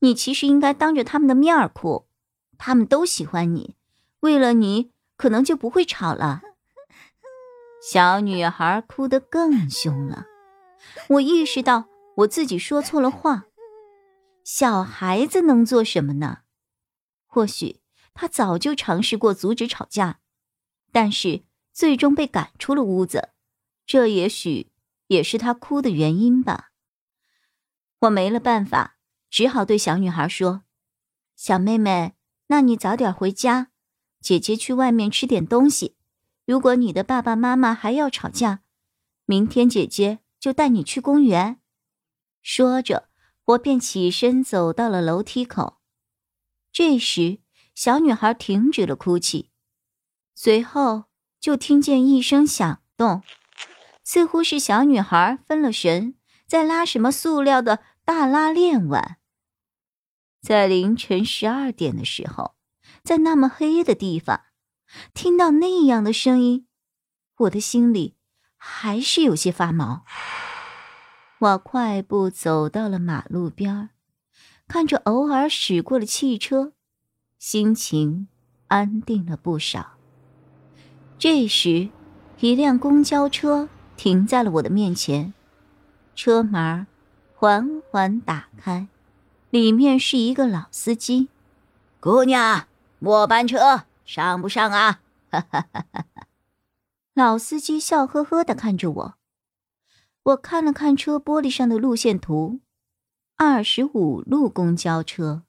你其实应该当着他们的面儿哭，他们都喜欢你，为了你可能就不会吵了。小女孩哭得更凶了，我意识到我自己说错了话。小孩子能做什么呢？或许他早就尝试过阻止吵架，但是最终被赶出了屋子，这也许也是他哭的原因吧。我没了办法。只好对小女孩说：“小妹妹，那你早点回家，姐姐去外面吃点东西。如果你的爸爸妈妈还要吵架，明天姐姐就带你去公园。”说着，我便起身走到了楼梯口。这时，小女孩停止了哭泣，随后就听见一声响动，似乎是小女孩分了神，在拉什么塑料的大拉链碗。在凌晨十二点的时候，在那么黑的地方，听到那样的声音，我的心里还是有些发毛。我快步走到了马路边看着偶尔驶过的汽车，心情安定了不少。这时，一辆公交车停在了我的面前，车门缓缓打开。里面是一个老司机，姑娘，末班车上不上啊？哈哈哈哈哈！老司机笑呵呵的看着我，我看了看车玻璃上的路线图，二十五路公交车，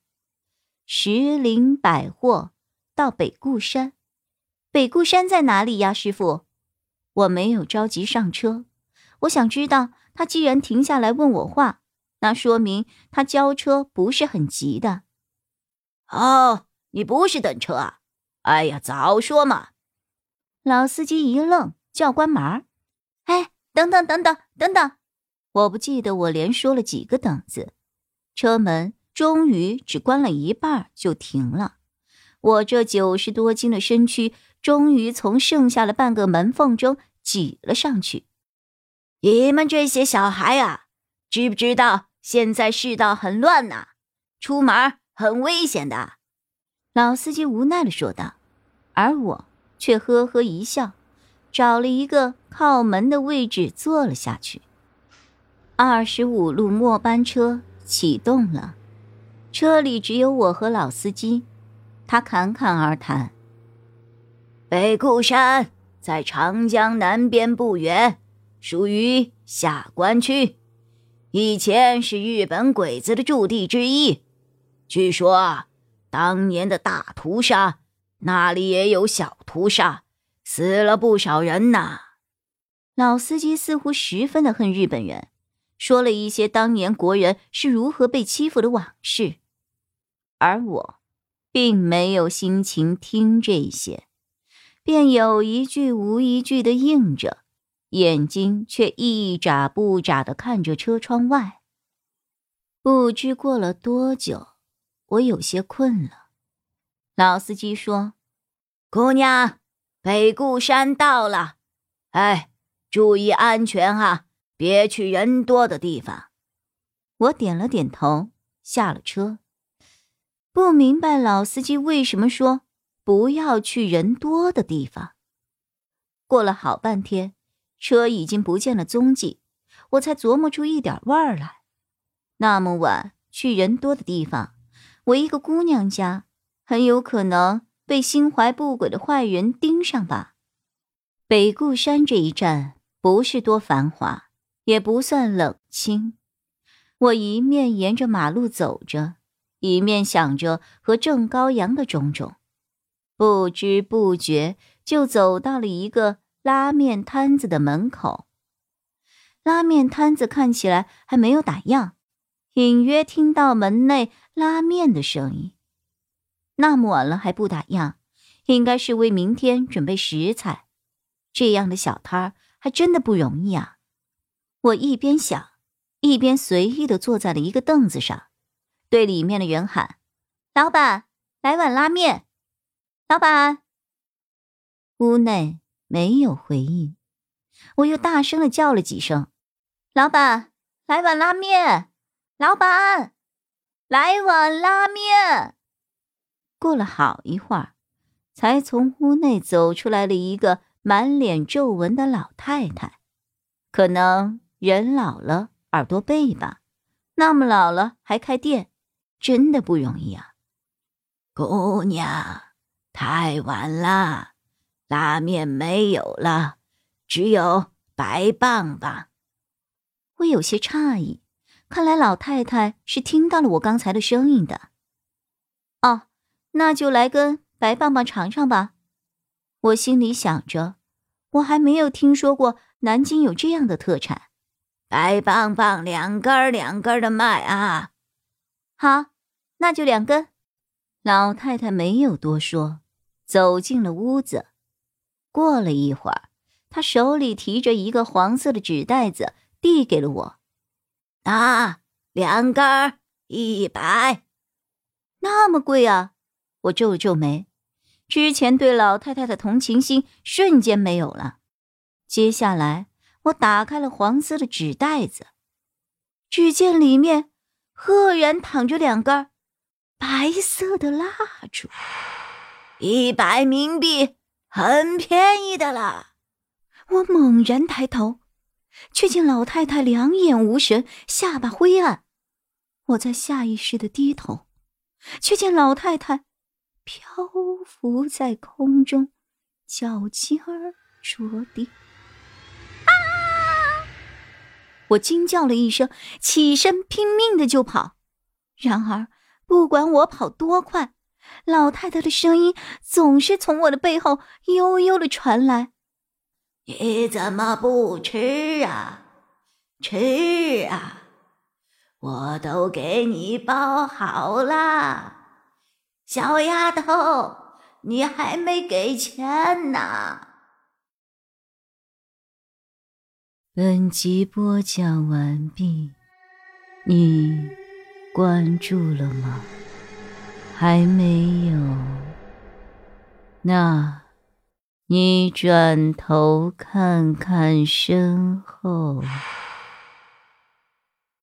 石林百货到北固山，北固山在哪里呀，师傅？我没有着急上车，我想知道他既然停下来问我话。那说明他交车不是很急的。哦，你不是等车啊？哎呀，早说嘛！老司机一愣，叫关门。哎，等等等等等等！我不记得我连说了几个等字。车门终于只关了一半就停了。我这九十多斤的身躯终于从剩下的半个门缝中挤了上去。你们这些小孩啊，知不知道？现在世道很乱呐，出门很危险的。”老司机无奈的说道，而我却呵呵一笑，找了一个靠门的位置坐了下去。二十五路末班车启动了，车里只有我和老司机。他侃侃而谈：“北固山在长江南边不远，属于下关区。”以前是日本鬼子的驻地之一，据说当年的大屠杀，那里也有小屠杀，死了不少人呐。老司机似乎十分的恨日本人，说了一些当年国人是如何被欺负的往事，而我并没有心情听这些，便有一句无一句的应着。眼睛却一眨不眨的看着车窗外。不知过了多久，我有些困了。老司机说：“姑娘，北固山到了，哎，注意安全啊，别去人多的地方。”我点了点头，下了车。不明白老司机为什么说不要去人多的地方。过了好半天。车已经不见了踪迹，我才琢磨出一点味儿来。那么晚去人多的地方，我一个姑娘家，很有可能被心怀不轨的坏人盯上吧。北固山这一站不是多繁华，也不算冷清。我一面沿着马路走着，一面想着和郑高阳的种种，不知不觉就走到了一个。拉面摊子的门口，拉面摊子看起来还没有打烊，隐约听到门内拉面的声音。那么晚了还不打烊，应该是为明天准备食材。这样的小摊儿还真的不容易啊！我一边想，一边随意的坐在了一个凳子上，对里面的人喊：“老板，来碗拉面。”老板。屋内没有回应，我又大声的叫了几声：“老板，来碗拉面！老板，来碗拉面！”过了好一会儿，才从屋内走出来了一个满脸皱纹的老太太。可能人老了，耳朵背吧，那么老了还开店，真的不容易啊！姑娘，太晚了。拉面没有了，只有白棒棒。我有些诧异，看来老太太是听到了我刚才的声音的。哦，那就来根白棒棒尝尝吧。我心里想着，我还没有听说过南京有这样的特产。白棒棒两根两根的卖啊。好，那就两根。老太太没有多说，走进了屋子。过了一会儿，他手里提着一个黄色的纸袋子，递给了我。啊，两根一百，那么贵啊！我皱了皱眉，之前对老太太的同情心瞬间没有了。接下来，我打开了黄色的纸袋子，只见里面赫然躺着两根白色的蜡烛，一百冥币。很便宜的啦！我猛然抬头，却见老太太两眼无神，下巴灰暗。我在下意识的低头，却见老太太漂浮在空中，脚尖着地。啊！我惊叫了一声，起身拼命的就跑。然而，不管我跑多快，老太太的声音总是从我的背后悠悠的传来：“你怎么不吃啊？吃啊！我都给你包好了。小丫头，你还没给钱呢。”本集播讲完毕，你关注了吗？还没有，那，你转头看看身后。